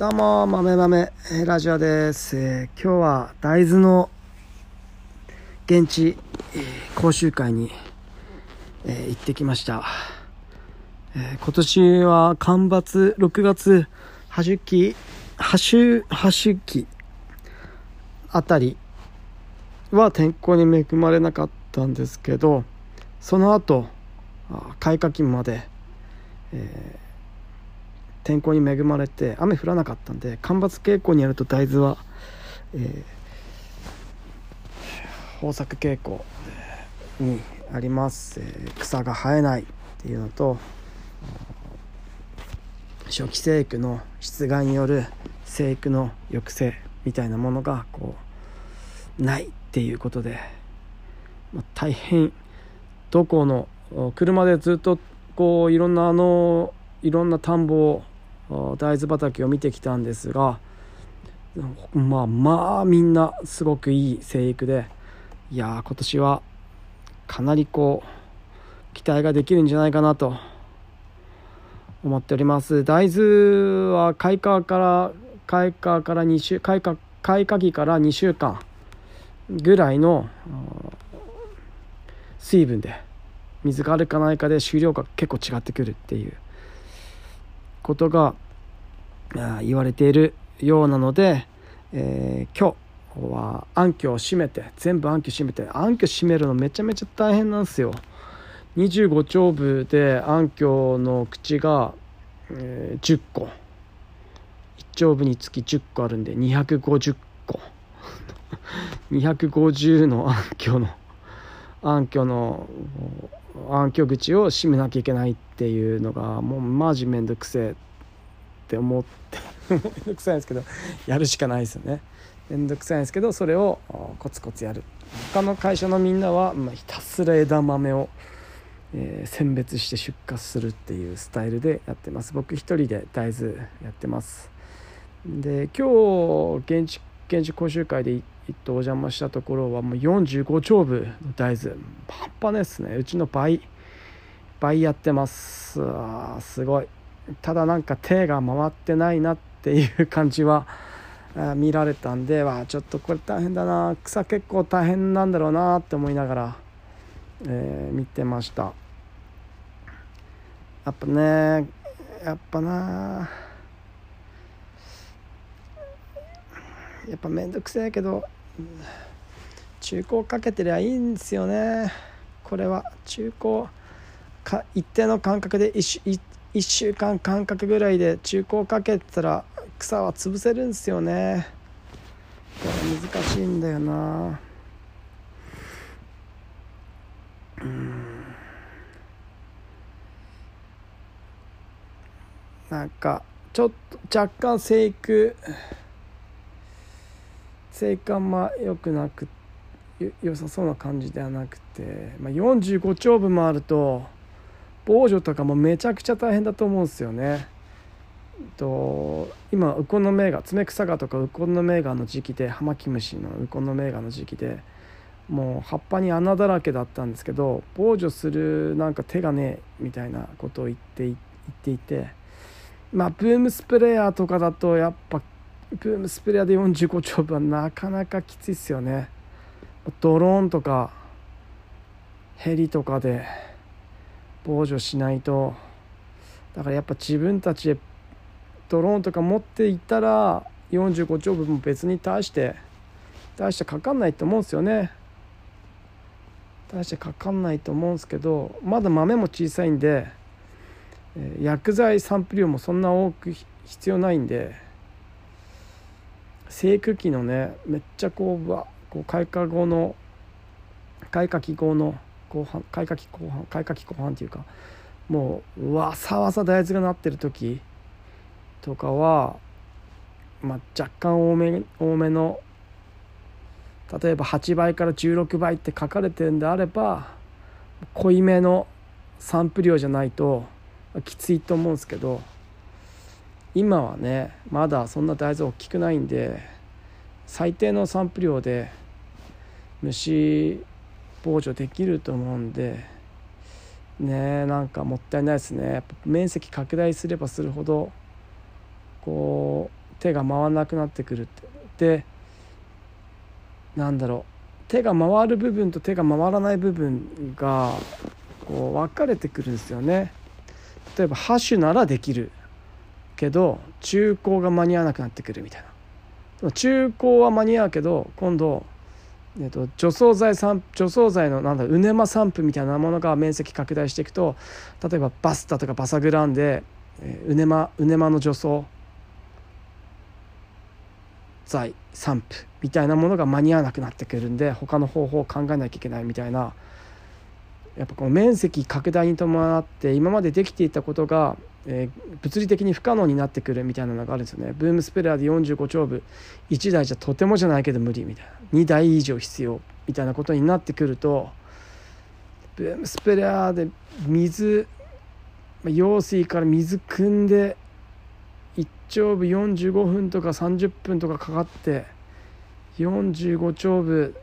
どうも、豆豆ラジオです。えー今日は大豆の現地、えー講習会に、えー行ってきました。えー今年は干ばつ、6月、ハシュ期、ハシュ、ハシュ期あたりは天候に恵まれなかったんですけど、その後、開花期まで、えー天候に恵まれて雨降らなかったんで干ばつ傾向にあると大豆は、えー豊作傾向にあります、えー草が生えないっていうのと初期生育の出害による生育の抑制みたいなものがこうないっていうことで、まあ大変どこの車でずっとこういろんなあのいろんな田んぼを大豆畑を見てきたんですがまあまあみんなすごくいい生育でいやー今年はかなりこう期待ができるんじゃないかなと思っております。大豆は開花から開花から2週開花開花期から2週間ぐらいの水分で水があるかないかで収量が結構違ってくるっていうことが言われているようなので、えー今日は暗渠を閉めて全部暗渠閉めて暗渠閉めるのめちゃめちゃ大変なんですよ。25丁部で暗渠の口が、えー10個。1丁部につき10個あるんで250個。250の暗渠の暗渠の暗渠口を閉めなきゃいけないっていうのがもうマジめんどくせえって思って めんどくさいんですけどやるしかないですよね。めんどくさいんですけどそれをコツコツやる。他の会社のみんなは、ま、ひたすら枝豆を、え選別して出荷するっていうスタイルでやってます。僕一人で大豆やってます。で今日現地現地講習会で一頭お邪魔したところはもう45丁部の大豆。半端ないですね。うちの倍倍やってます。あすごい。ただなんか手が回ってないなっていう感じは見られたんでわちょっとこれ大変だな。草結構大変なんだろうなって思いながら、えー見てました。やっぱねやっぱなやっぱめんどくせえけど中古をかけてりゃいいんですよね。これは。中古か一定の間隔で 1, 1週間間隔ぐらいで中古をかけたら草は潰せるんですよね。これ難しいんだよな。なんかちょっと若干生育生育あんま良くなく良さそうな感じではなくて、まあ、45丁分もあると防除とかもめちゃくちゃ大変だと思うんですよね。と今ウコンの芽が爪草がとかウコンの芽がの時期でハマキムシのウコンの芽がの時期でもう葉っぱに穴だらけだったんですけど防除するなんか手がねえみたいなことを言って言っていてまあブームスプレーヤーとかだとやっぱブームスプレーヤーで45丁分はなかなかきついっすよね。ドローンとかヘリとかで防除しないと。だからやっぱ自分たちでドローンとか持っていったら45丁分も別に大して大してかかんないと思うんですよね。大してかかんないと思うんですけどまだ豆も小さいんで、えー薬剤散布量もそんな多く必要ないんで生育期のねめっちゃこうわこう開花後の開花期後の後半開花期後半開花期後半っていうかもうわさわさ大豆がなってる時とかは、まあ、若干多め多めの例えば8倍から16倍って書かれてるんであれば濃いめの散布量じゃないときついと思うんですけど今はねまだそんな大豆大きくないんで最低の散布量で虫防除できると思うんでねなんかもったいないですね。面積拡大すればするほどこう手が回らなくなってくるって。でなんだろう。手が回る部分と手が回らない部分がこう分かれてくるんですよね。例えばハッシュならできる。けど中高が間に合わなくなってくるみたいな。中高は間に合うけど今度えっと、除草剤除草剤のなんだうねま散布みたいなものが面積拡大していくと例えばバスタとかバサグランで、えー、うねまうねまの除草剤散布みたいなものが間に合わなくなってくるんで他の方法を考えなきゃいけないみたいなやっぱこの面積拡大に伴って今までできていたことが、えー、物理的に不可能になってくるみたいなのがあるんですよね。ブームスプレーで45丁部1台じゃとてもじゃないけど無理みたいな2台以上必要みたいなことになってくるとブームスプレーで水用水から水汲んで1丁部45分とか30分とかかかって45丁部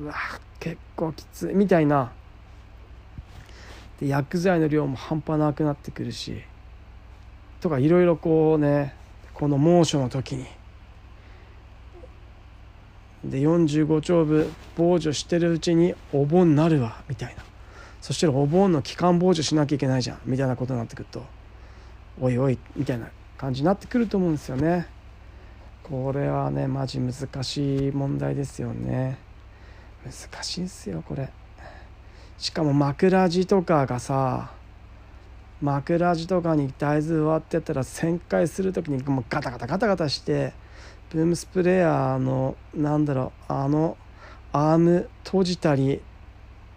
うわ結構きついみたいなで薬剤の量も半端なくなってくるしとかいろいろこうねこの猛暑の時に。で45丁部防除してるうちにお盆になるわみたいな。そしたらお盆の期間防除しなきゃいけないじゃんみたいなことになってくると。おいおいみたいな感じになってくると思うんですよね。これはねマジ難しい問題ですよね。難しいんすよこれ。しかも枕地とかがさ枕地とかに大豆割ってたら旋回する時にもうガタガタガタガタしてブームスプレーヤーのなんだろうあのアーム閉じたり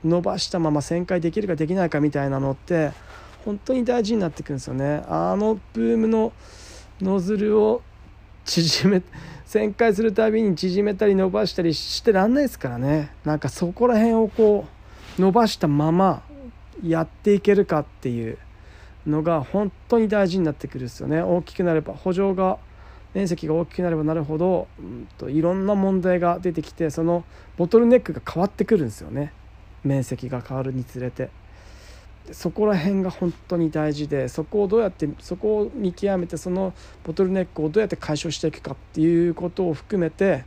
伸ばしたまま旋回できるかできないかみたいなのって本当に大事になってくるんですよね。あのブームのノズルを縮め旋回するたびに縮めたり伸ばしたりしてらんないですからね。なんかそこら辺をこう伸ばしたままやっていけるかっていうのが本当に大事になってくるんですよね大きくなれば補助が面積が大きくなればなるほど、うんと、いろんな問題が出てきてそのボトルネックが変わってくるんですよね面積が変わるにつれて。そこら辺が本当に大事でそこをどうやってそこを見極めてそのボトルネックをどうやって解消していくかっていうことを含めて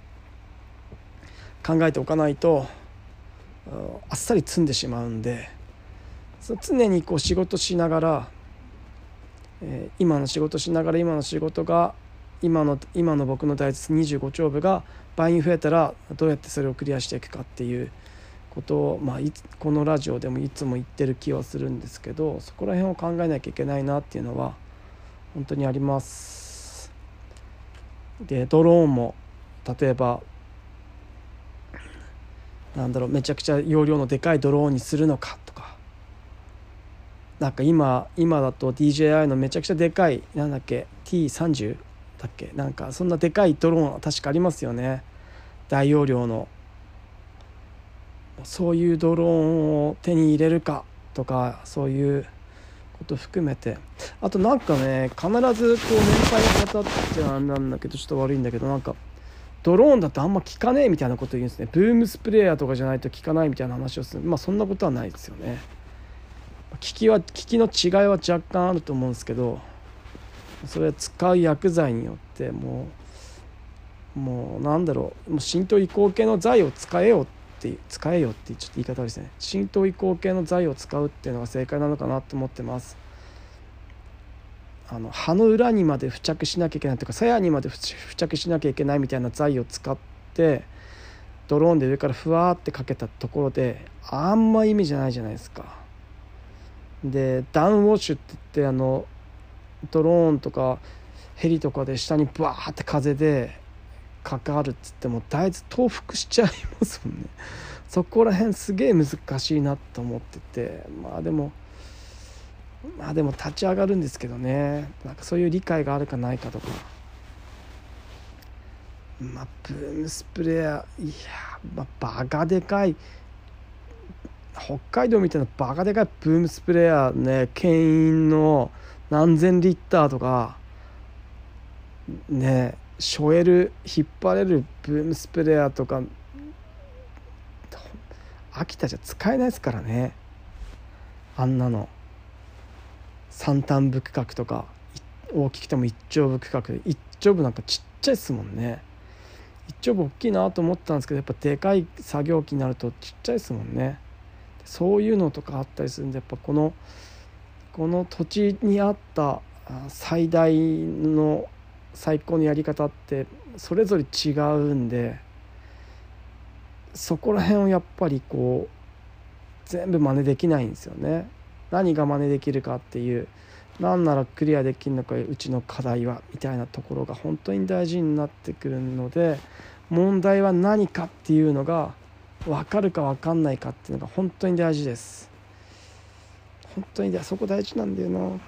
考えておかないとあっさり積んでしまうんで常にこう仕事しながら、えー、今の仕事しながら今の仕事が今の今の僕の大豆25丁部が倍に増えたらどうやってそれをクリアしていくかっていうことを、まあ、いつこのラジオでもいつも言ってる気はするんですけどそこら辺を考えなきゃいけないなっていうのは本当にあります。でドローンも例えばなんだろうめちゃくちゃ容量のでかいドローンにするのかとか。なんか今今だと DJI のめちゃくちゃでかいなんだっけ T30 だっけ？なんかそんなでかいドローン確かありますよね。大容量の。そういうドローンを手に入れるかとかそういうこと含めて。あとなんかね必ずこう年配の方ってあれなんだけどちょっと悪いんだけどなんかドローンだとあんま効かねえみたいなこと言うんですね。ブームスプレーヤーとかじゃないと効かないみたいな話をする。まあそんなことはないですよね。効きは効きの違いは若干あると思うんですけどそれは使う薬剤によってもうもうなんだろう。もう浸透移行系の剤を使えよって使えよってちょっと言い方ですね。浸透移行系の材を使うっていうのが正解なのかなと思ってます。あの葉の裏にまで付着しなきゃいけないとか鞘にまで付着しなきゃいけないみたいな材を使ってドローンで上からふわーってかけたところであんま意味じゃないじゃないですか。でダウンウォッシュって言ってあのドローンとかヘリとかで下にバーって風で関わるっつっても大豆倒伏しちゃいますもんね。そこら辺すげえ難しいなと思っててまあでもまあでも立ち上がるんですけどね。なんかそういう理解があるかないかとか。まあブームスプレーヤいやまあバカでかい。北海道みたいなバカでかいブームスプレーヤーね。牽引の何千リッターとか。ねしょえる引っ張れるブームスプレーヤーとか。秋田じゃ使えないですからね。あんなの。三反ブク角とか大きくても一丁部区画一丁部なんかちっちゃいですもんね。一丁部大きいなと思ったんですけどやっぱでかい作業機になるとちっちゃいですもんね。そういうのとかあったりするんでやっぱこのこの土地にあった最大の最高のやり方ってそれぞれ違うんでそこら辺をやっぱりこう全部真似できないんですよね。何が真似できるかっていう何ならクリアできるのかうちの課題はみたいなところが本当に大事になってくるので問題は何かっていうのが分かるか分かんないかっていうのが本当に大事です。本当にそこ大事なんだよな。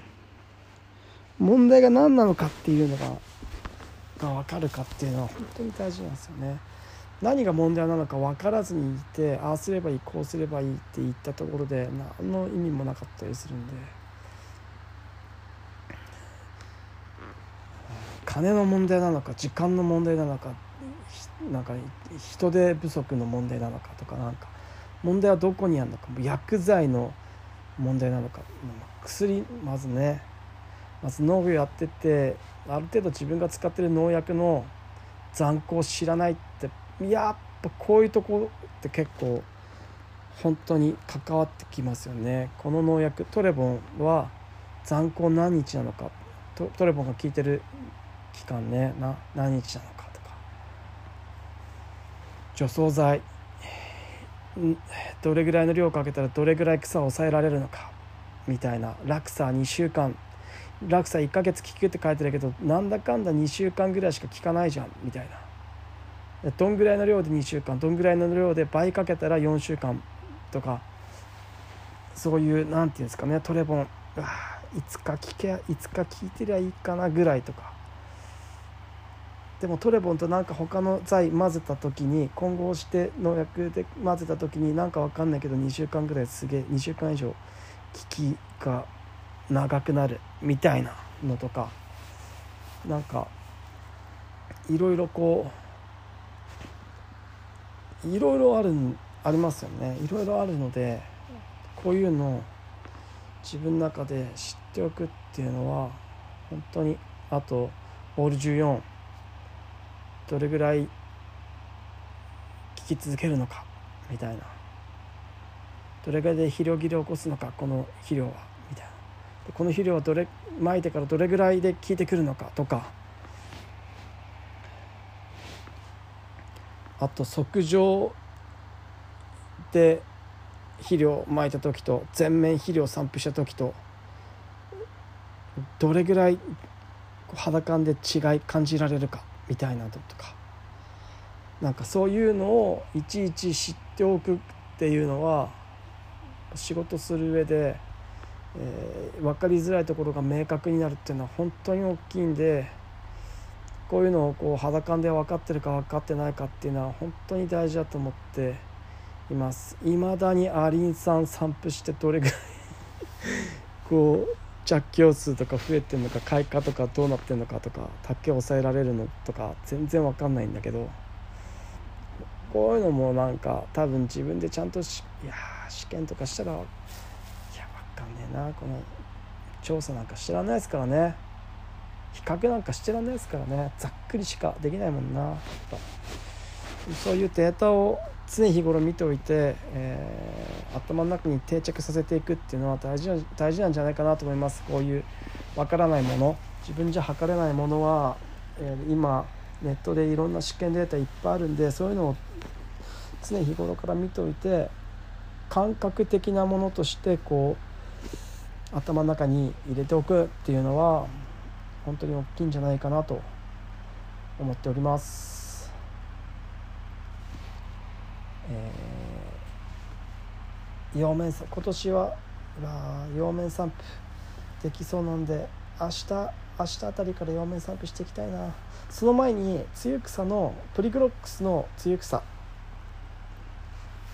問題が何なのかっていうのがが分かるかっていうのは本当に大事なんですよね。何が問題なのか分からずにいてああすればいいこうすればいいって言ったところで何の意味もなかったりするんで。金の問題なのか時間の問題なのかなんか人手不足の問題なのかとかなんか問題はどこにあるのか薬剤の問題なのか薬まずねまず農業やっててある程度自分が使ってる農薬の残酷を知らないってやっぱこういうとこって結構本当に関わってきますよね。この農薬トレボンは残高何日なのか。トレボンが効いてる期間ね。な何日なのかとか。除草剤。どれぐらいの量をかけたらどれぐらい草を抑えられるのか。みたいな。落差2週間。落差1ヶ月効くって書いてるけどなんだかんだ2週間ぐらいしか効かないじゃん。みたいな。どんぐらいの量で2週間どんぐらいの量で倍かけたら4週間とかそういう何て言うんですかねトレボンあいつか聞けいつか聞いてりゃいいかなぐらいとか。でもトレボンとなんか他の剤混ぜた時に混合して農薬で混ぜた時になんか分かんないけど2週間ぐらいすげえ2週間以上効きが長くなるみたいなのとかなんかいろいろこういろいろあるありますよね。いろいろあるのでこういうのを自分の中で知っておくっていうのは本当にあとボール14どれぐらい聞き続けるのかみたいな。どれぐらいで肥料切れを起こすのかこの肥料はみたいな。この肥料はどれ撒いてからどれぐらいで効いてくるのかとかあと測定で肥料をまいた時と全面肥料散布した時とどれぐらい肌感で違い感じられるかみたいなのとかなんかそういうのをいちいち知っておくっていうのは仕事する上で、えー、分かりづらいところが明確になるっていうのは本当に大きいんで。こういうのをこう肌感で分かってるか分かってないかっていうのは本当に大事だと思っています。いまだにアリン酸散布してどれぐらいこう着響数とか増えてるのか開花とかどうなってるのかとか竹を抑えられるのとか全然分かんないんだけどこういうのもなんか多分自分でちゃんとしいや試験とかしたらいや分かんねえなこの調査なんか知らないですからね。比較なんかしてらんないですからね。ざっくりしかできないもんな。そういうデータを常日頃見ておいて、えー、頭の中に定着させていくっていうのは大事な大事なんじゃないかなと思います。こういうわからないもの。自分じゃ測れないものは、えー、今ネットでいろんな試験データいっぱいあるんでそういうのを常日頃から見ておいて感覚的なものとしてこう頭の中に入れておくっていうのは本当に大きいんじゃないかなと思っております。えー、陽面今年は陽面散布できそうなんで明日明日あたりから陽面散布していきたいなその前に露草のプリグロックスの露草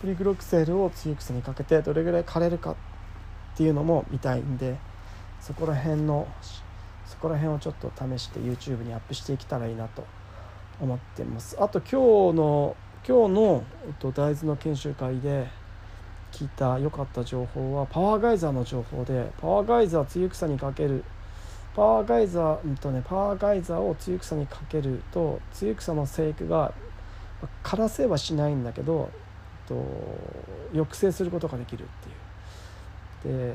プリグロックセールを露草にかけてどれぐらい枯れるかっていうのも見たいんでそこら辺のそこら辺をちょっと試して YouTube にアップしていけたらいいなと思ってます。あと今日の今日の、えっと、大豆の研修会で聞いた良かった情報はパワーガイザーの情報でパワーガイザー露草にかけるパワーガイザー、うんとね、パワーガイザーを露草にかけると露草の生育が枯らせはしないんだけどえっと抑制することができるっていう。で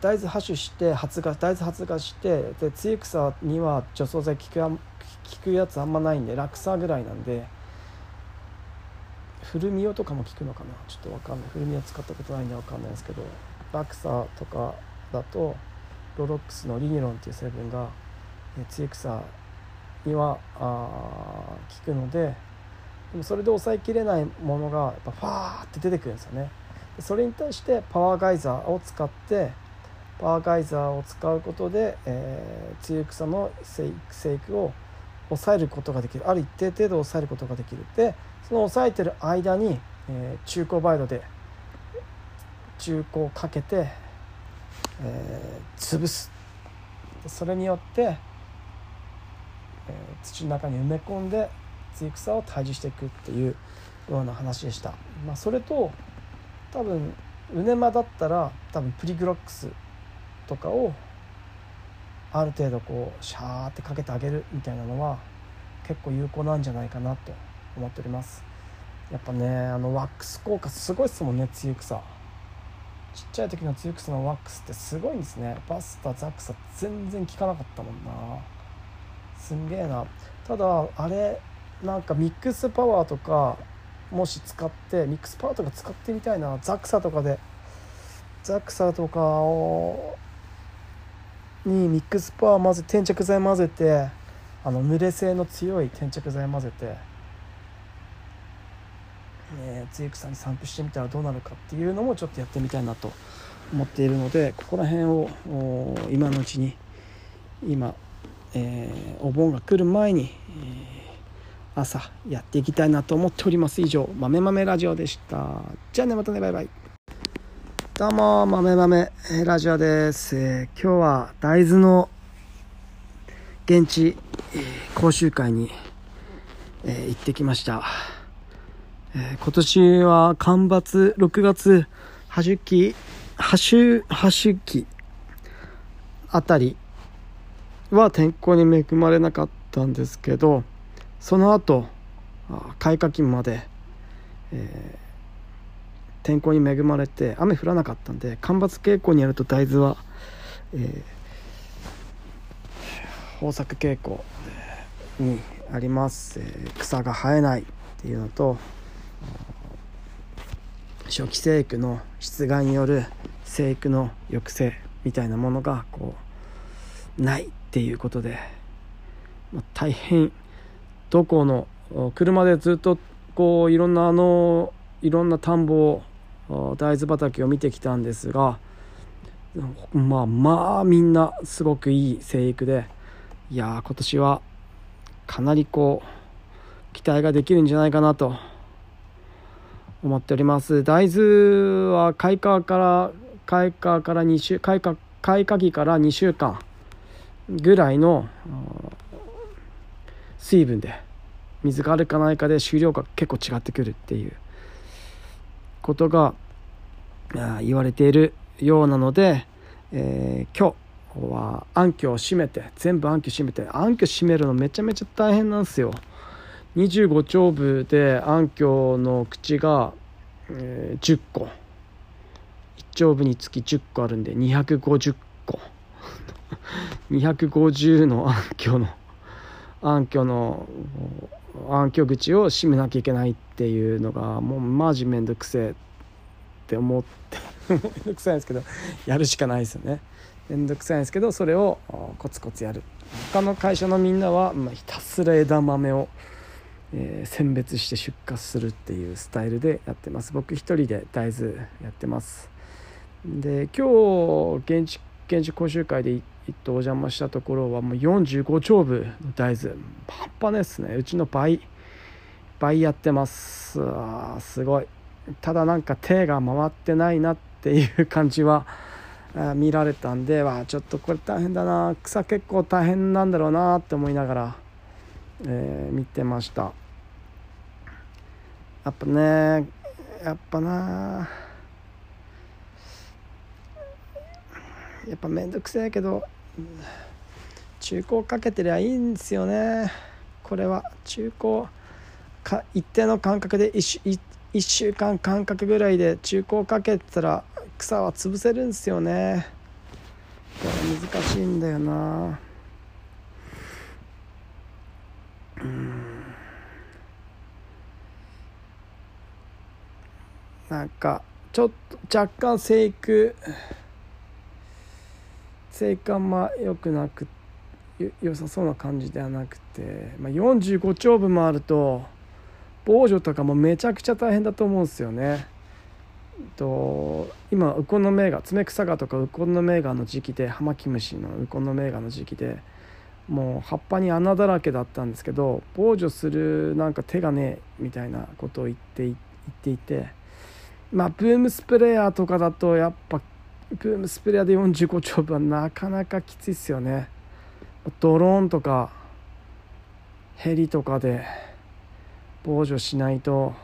大豆発種して発芽大豆発芽してで露草には除草剤効く効くやつあんまないんで落差ぐらいなんで古見代とかも効くのかな？ちょっと分かんない。古見代使ったことないんで分かんないですけど落差とかだとロロックスのリニロンっていう成分が露草にはあ効くのででもそれで抑えきれないものがやっぱファーって出てくるんですよね。それに対してパワーガイザーを使ってパーガイザーを使うことで、えー、露草の生育を抑えることができる。ある一定程度抑えることができる。でその抑えてる間に、えー、中高バイドで中高をかけて、えー、潰す。それによって、えー、土の中に埋め込んで露草を退治していくっていうような話でした、まあ、それと多分ウネマだったら多分プリグロックスとかをある程度こうシャーってかけてあげるみたいなのは結構有効なんじゃないかなと思っております。やっぱねあのワックス効果すごいですもんね露草ちっちゃい時の露草のワックスってすごいんですね。バスタザクサ全然効かなかったもんな。すんげえな。ただあれなんかミックスパワーとかもし使ってミックスパワーとか使ってみたいな。ザクサとかで。ザクサとかをにミックスパワー混ぜ転着剤混ぜてあの濡れ性の強い転着剤混ぜて、ね、露草に散布してみたらどうなるかっていうのもちょっとやってみたいなと思っているのでここら辺を今のうちに今、えー、お盆が来る前に、えー朝やっていきたいなと思っております。以上豆豆ラジオでした。じゃあねまたねバイバイ。どうも豆豆ラジオです、えー、今日は大豆の現地、えー、講習会に、えー、行ってきました、え今年は干ばつ6月ハシュ期ハシュハシュ期あたりは天候に恵まれなかったんですけどその後開花期まで、え、天候に恵まれて雨降らなかったんで干ばつ傾向にあると大豆は、えー、豊作傾向にあります、えー、草が生えないっていうのと初期生育の出願による生育の抑制みたいなものがこうないっていうことで、まあ、大変どこの車でずっとこういろんなあのいろんな田んぼを大豆畑を見てきたんですがまあまあみんなすごくいい生育でいや今年はかなりこう期待ができるんじゃないかなと思っております。大豆は開花から開花から2週開花開花期から2週間ぐらいの水分で水があるかないかで収量が結構違ってくるっていうことが言われているようなので、えー、今日は暗渠を閉めて全部暗渠閉めて暗渠閉めるのめちゃめちゃ大変なんですよ。25丁部で暗渠の口が、えー、10個。1丁部につき10個あるんで250個。250の暗渠の暗渠の暗渠口を閉めなきゃいけないっていうのがもうマジめんどくせえって思って めんどくさいんですけどやるしかないですよね。めんどくさいんですけどそれをコツコツやる。他の会社のみんなは、ま、ひたすら枝豆を、え、選別して出荷するっていうスタイルでやってます。僕一人で大豆やってます。で今日現地研修講習会で行っ一頭お邪魔したところはもう45丁部の大豆。半端ないですね。うちの倍倍やってます。あすごい。ただなんか手が回ってないなっていう感じは見られたんでわちょっとこれ大変だな。草結構大変なんだろうなって思いながら、えー、見てました。やっぱねやっぱなやっぱ面倒くせえけど中古かけてりゃいいんですよね。これは中古か一定の間隔で 1, 1週間間隔ぐらいで中古かけたら草は潰せるんですよね。これ難しいんだよな。うん。なんかちょっと若干生育生育あ良くなく良さそうな感じではなくて、まあ、45丁分もあると防除とかもめちゃくちゃ大変だと思うんですよね。と今ウコンの芽が爪草がとかウコンの芽がの時期でハマキムシのウコンの芽がの時期でもう葉っぱに穴だらけだったんですけど防除するなんか手がねえみたいなことを言って言っていてまあブームスプレーヤーとかだとやっぱブームスプレーヤーで45丁分はなかなかきついっすよね。ドローンとかヘリとかで防除しないと。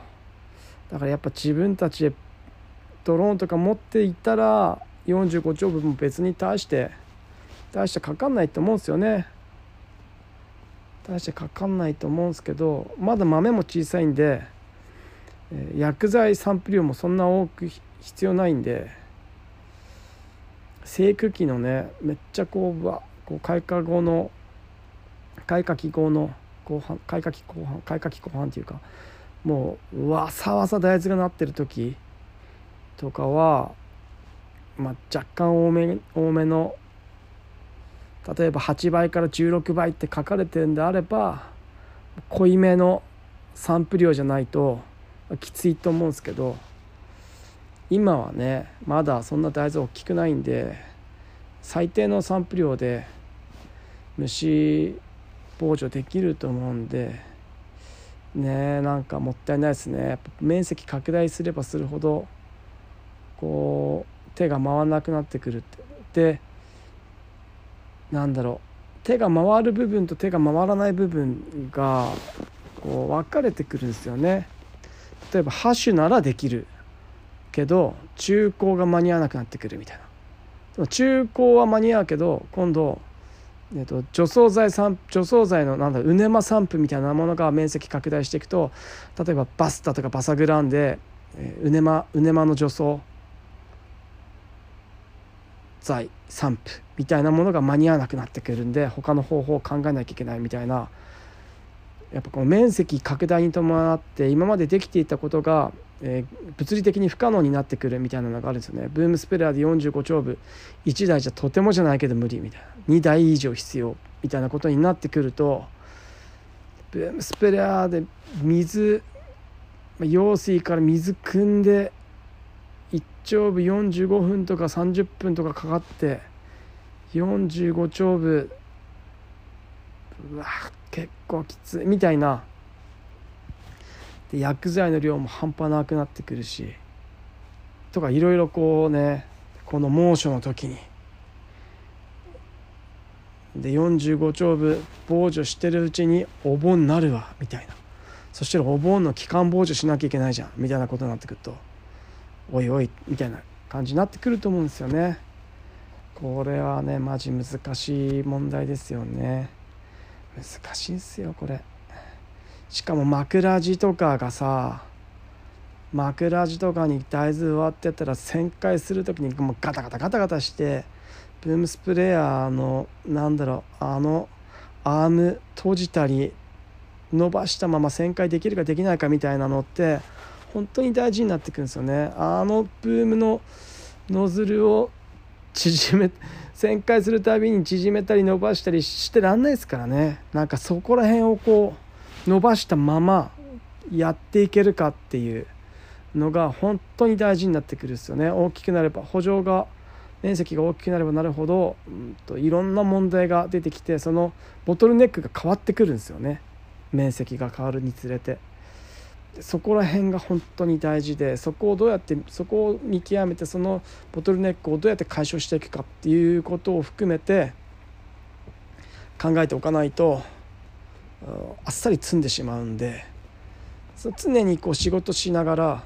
だからやっぱ自分たちでドローンとか持っていったら45丁分も別に対して大してかかんないと思うんですよね。大してかかんないと思うんですけどまだ豆も小さいんで薬剤散布量もそんな多く必要ないんで生育期のねめっちゃこうわこう開花後の開花期後の後半開花期後半開花期後半っていうかもうわさわさ大豆がなってる時とかは、まあ、若干多め多めの例えば8倍から16倍って書かれてるんであれば濃いめの散布量じゃないときついと思うんですけど今はねまだそんな大豆大きくないんで最低の散布量で虫防除できると思うんでねなんかもったいないですね。面積拡大すればするほどこう手が回らなくなってくるって。でなんだろう。手が回る部分と手が回らない部分がこう分かれてくるんですよね。例えばハッシュならできる。けど中高が間に合わなくなってくるみたいな。でも中高は間に合うけど今度えっと、除草剤除草剤のなんだウネマ散布みたいなものが面積拡大していくと例えばバスタとかバサグランで、えー、ウネマウネマの除草剤散布みたいなものが間に合わなくなってくるんで他の方法を考えなきゃいけないみたいなやっぱこの面積拡大に伴って今までできていたことが、えー、物理的に不可能になってくるみたいなのがあるんですよね。ブームスプレーで45丁部1台じゃとてもじゃないけど無理みたいな。2台以上必要みたいなことになってくるとブームスプレーで水用水から水汲んで1丁部45分とか30分とかかかって45丁部うわ結構きついみたいな。で薬剤の量も半端なくなってくるし。とかいろいろこうねこの猛暑の時に。で45丁部防除してるうちにお盆になるわみたいな。そしたらお盆の期間防除しなきゃいけないじゃんみたいなことになってくると。おいおいみたいな感じになってくると思うんですよね。これはねマジ難しい問題ですよね。難しいっすよこれ。しかも枕地とかがさ枕地とかに大豆割ってたら旋回する時にもうガタガタガタガタしてブームスプレーヤーのなんだろうあのアーム閉じたり伸ばしたまま旋回できるかできないかみたいなのって本当に大事になってくるんですよね。あのブームのノズルを縮め旋回するたびに縮めたり伸ばしたりしてらんないですからね。なんかそこら辺をこう伸ばしたままやっていけるかっていうのが本当に大事になってくるんですよね。大きくなれば補助が面積が大きくなればなるほど、うんと、いろんな問題が出てきてそのボトルネックが変わってくるんですよね。面積が変わるにつれて。そこら辺が本当に大事でそこをどうやってそこを見極めてそのボトルネックをどうやって解消していくかっていうことを含めて考えておかないとあっさり積んでしまうんで常にこう仕事しながら、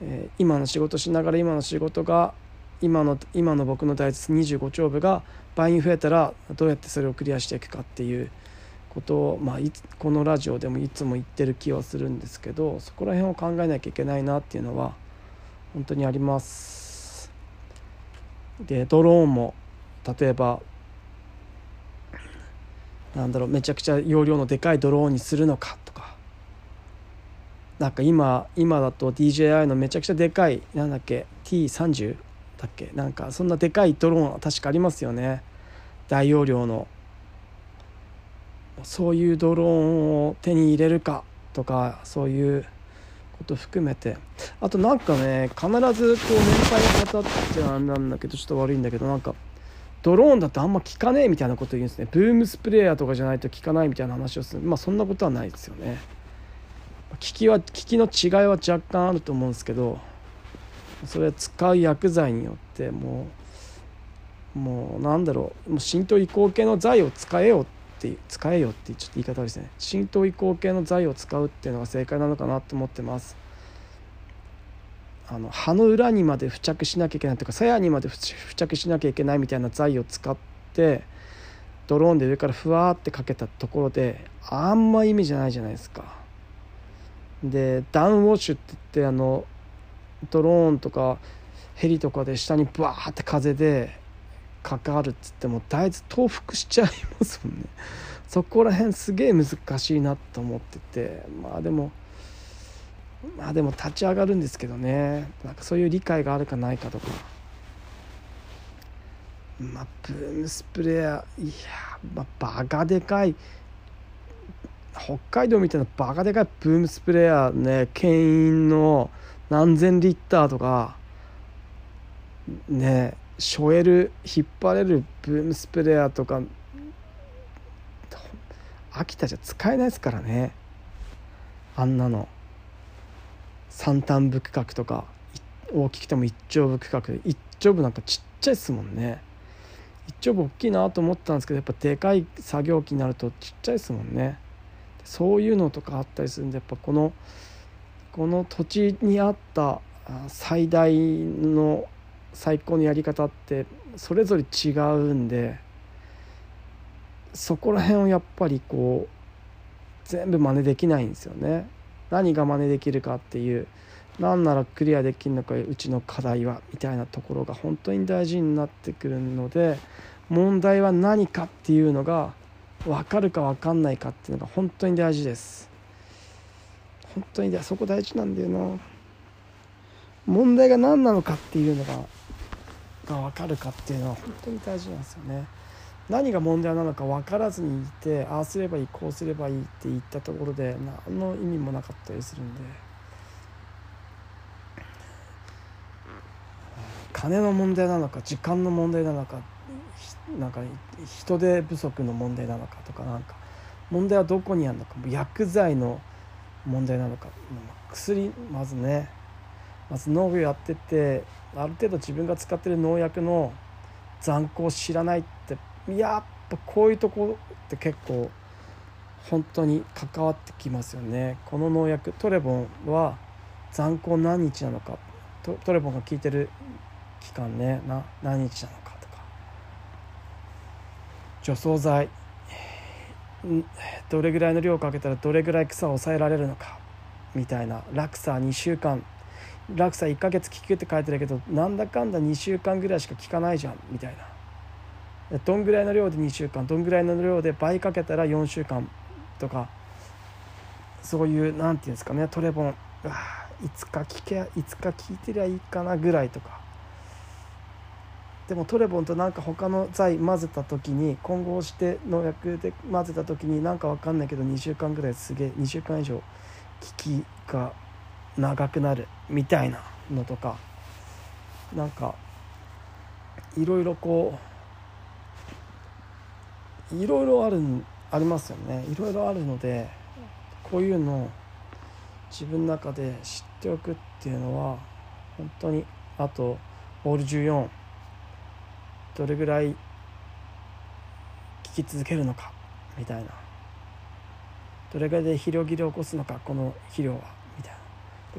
え、今の仕事しながら今の仕事が今の今の僕の大切25丁部が倍に増えたらどうやってそれをクリアしていくかっていうことを、まあ、いつこのラジオでもいつも言ってる気はするんですけどそこら辺を考えなきゃいけないなっていうのは本当にあります。でドローンも例えばなんだろうめちゃくちゃ容量のでかいドローンにするのかとかなんか今今だと DJI のめちゃくちゃでかいなんだっけ T30 だっけなんかそんなでかいドローン確かありますよね大容量のそういうドローンを手に入れるかとかそういうこと含めて。あとなんかね必ずこう年配の方ってあれなんだけどちょっと悪いんだけどなんかドローンだとあんま効かねえみたいなこと言うんですね。ブームスプレーヤーとかじゃないと効かないみたいな話をする。まあそんなことはないですよね。効きは効きの違いは若干あると思うんですけどそれは使う薬剤によってもうもうなんだろう。もう浸透移行系の剤を使えよって使えよってちょっと言い方ですね浸透移行系の剤を使うっていうのが正解なのかなと思ってますあの葉の裏にまで付着しなきゃいけないとか鞘にまで付着しなきゃいけないみたいな材を使ってドローンで上からふわってかけたところであんま意味じゃないじゃないですか。でダウンウォッシュって言ってあのドローンとかヘリとかで下にバーって風でかかるっつってもだいぶ倒伏しちゃいますもんね。そこら辺すげえ難しいなと思ってて。まあでもまあでも立ち上がるんですけどね。なんかそういう理解があるかないかとか。まあブームスプレー。いやまあバカでかい。北海道みたいなバカでかいブームスプレーヤーね。牽引の何千リッターとか。ね。しょえる引っ張れるブームスプレーとか秋田じゃ使えないですからね。あんなの。三反部区画とか大きくても一丁部区画で一丁部なんかちっちゃいですもんね。一丁部大きいなと思ったんですけどやっぱでかい作業機になるとちっちゃいですもんね。そういうのとかあったりするんでやっぱこのこの土地にあった最大の最高のやり方ってそれぞれ違うんでそこら辺をやっぱりこう全部真似できないんですよね。何が真似できるかっていう何ならクリアできるのかうちの課題はみたいなところが本当に大事になってくるので問題は何かっていうのが分かるか分かんないかっていうのが本当に大事です本当にそこ大事なんだよな問題が何なのかっていうのがが分かるかっていうのは本当に大事なんですよね。何が問題なのか分からずにいてああすればいいこうすればいいって言ったところで何の意味もなかったりするんで。金の問題なのか時間の問題なのかなんか人手不足の問題なのかとかなんか問題はどこにあるのか薬剤の問題なのか薬まずね。まず農業やっててある程度自分が使ってる農薬の残酷を知らないってやっぱこういうとこって結構本当に関わってきますよね。この農薬トレボンは残高何日なのかトレボンが効いてる期間ねな何日なのかとか。除草剤どれぐらいの量をかけたらどれぐらい草を抑えられるのかみたいな落差2週間落差1ヶ月効くって書いてるけどなんだかんだ2週間ぐらいしか効かないじゃんみたいな。どんぐらいの量で2週間どんぐらいの量で倍かけたら4週間とかそういう何て言うんですかねトレボン。いつか聞けいつか聞いてりゃいいかなぐらいとか。でもトレボンとなんか他の剤混ぜた時に混合して農薬で混ぜた時になんか分かんないけど2週間ぐらいすげえ2週間以上効きが長くなるみたいなのとかなんかいろいろこういろいろあるありますよね。いろいろあるのでこういうのを自分の中で知っておくっていうのは本当にあとオール14どれぐらい聞き続けるのかみたいな。どれぐらいで肥料切れを起こすのかこの肥料は。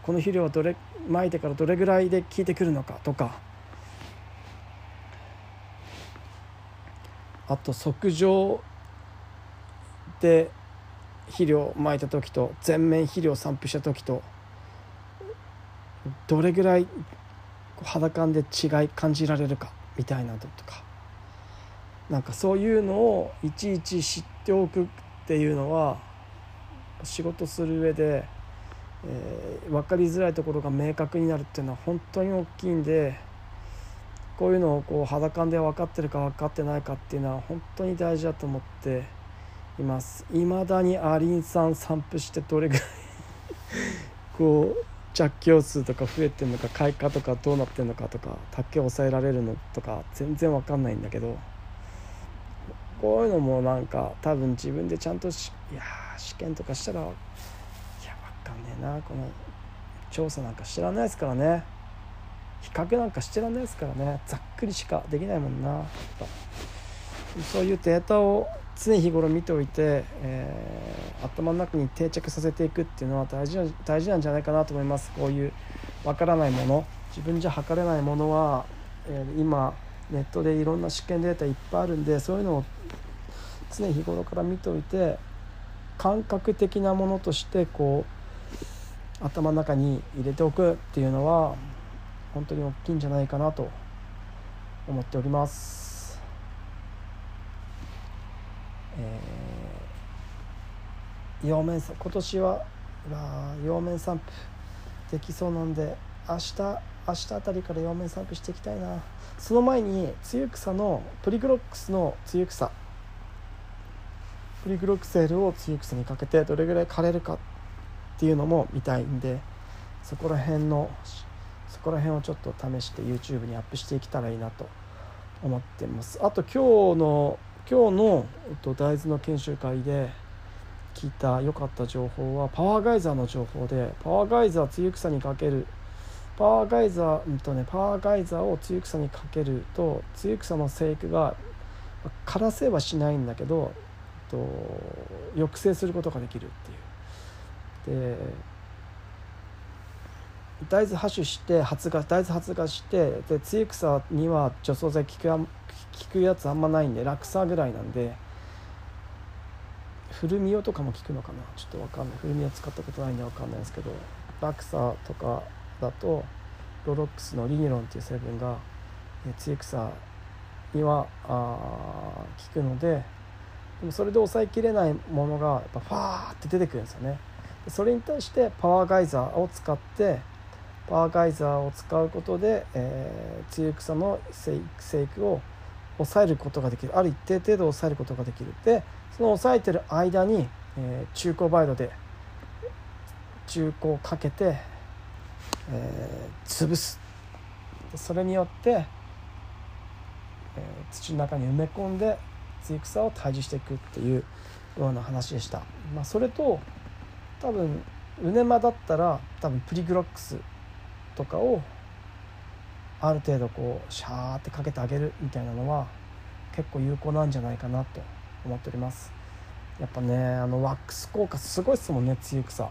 この肥料はどれまいてからどれぐらいで効いてくるのかとか。あと測定で肥料をまいた時と全面肥料を散布した時とどれぐらい肌感で違い感じられるかみたいなのとか。なんかそういうのをいちいち知っておくっていうのは仕事する上でえー、分かりづらいところが明確になるっていうのは本当に大きいんでこういうのをこう肌感で分かってるか分かってないかっていうのは本当に大事だと思っています。いまだにアリン酸散布してどれぐらい こう着用数とか増えてるのか開花とかどうなってるのかとか竹を抑えられるのとか全然分かんないんだけどこういうのもなんか多分自分でちゃんとしいや試験とかしたらかんねえな。この調査なんか知らないですからね。比較なんかしてらんないですからね。ざっくりしかできないもんな。そういうデータを常日頃見ておいて、えー、頭の中に定着させていくっていうのは大事な大事なんじゃないかなと思います。こういうわからないもの。自分じゃ測れないものは、えー、今ネットでいろんな試験データいっぱいあるんでそういうのを常日頃から見ておいて感覚的なものとしてこう頭の中に入れておくっていうのは本当に大きいんじゃないかなと思っております。えー、陽面今年は陽面散布できそうなんで明日明日あたりから陽面散布していきたいなその前にツユクサのプリグロックスのツユクサプリグロックセールをツユクサにかけてどれぐらい枯れるかっっていうのも見たいんでそこら辺のそこら辺をちょっと試して YouTube にアップしていけたらいいなと思ってますあと今日の今日の、えっと、大豆の研修会で聞いた良かった情報はパワーガイザーの情報でパワーガイザー露草にかけるパワーガイザー、うんとね、パワーガイザーを露草にかけると露草の生育が枯らせはしないんだけど、えっと、抑制することができるっていう。で大豆発種して発芽大豆発芽してで露草には除草剤効く効くやつあんまないんで落草ぐらいなんで古見代とかも効くのかな？ちょっと分かんない。古見代使ったことないんで分かんないですけど落草とかだとロロックスのリニロンっていう成分が露草にはあ効くのででもそれで抑えきれないものがやっぱファーって出てくるんですよね。それに対してパワーガイザーを使ってパワーガイザーを使うことで、えー、露草の生育を抑えることができる。ある一定程度抑えることができる。でその抑えてる間に、えー、中高バイドで中高をかけて、えー、潰す。それによって、えー、土の中に埋め込んで露草を退治していくっていうような話でした、まあ、それと多分ウネマだったら多分プリグロックスとかをある程度こうシャーってかけてあげるみたいなのは結構有効なんじゃないかなと思っております。やっぱねあのワックス効果すごいっすもんね露草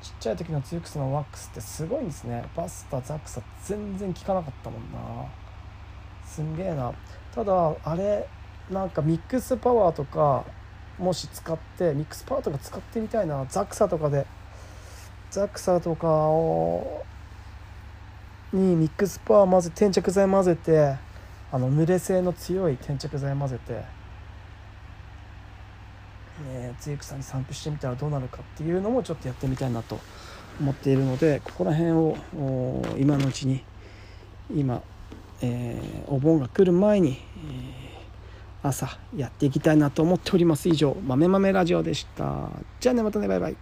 ちっちゃい時の露草のワックスってすごいんですね。バスタザクサ全然効かなかったもんな。すんげえな。ただあれなんかミックスパワーとかもし使ってミックスパワーとか使ってみたいなザクサとかで。ザクサとかをにミックスパワー混ぜ転着剤混ぜてあの濡れ性の強い転着剤混ぜて、ね、露草に散布してみたらどうなるかっていうのもちょっとやってみたいなと思っているのでここら辺を今のうちに今、えー、お盆が来る前に、えー、朝やっていきたいなと思っております。以上豆豆ラジオでした。じゃあねまたねバイバイ。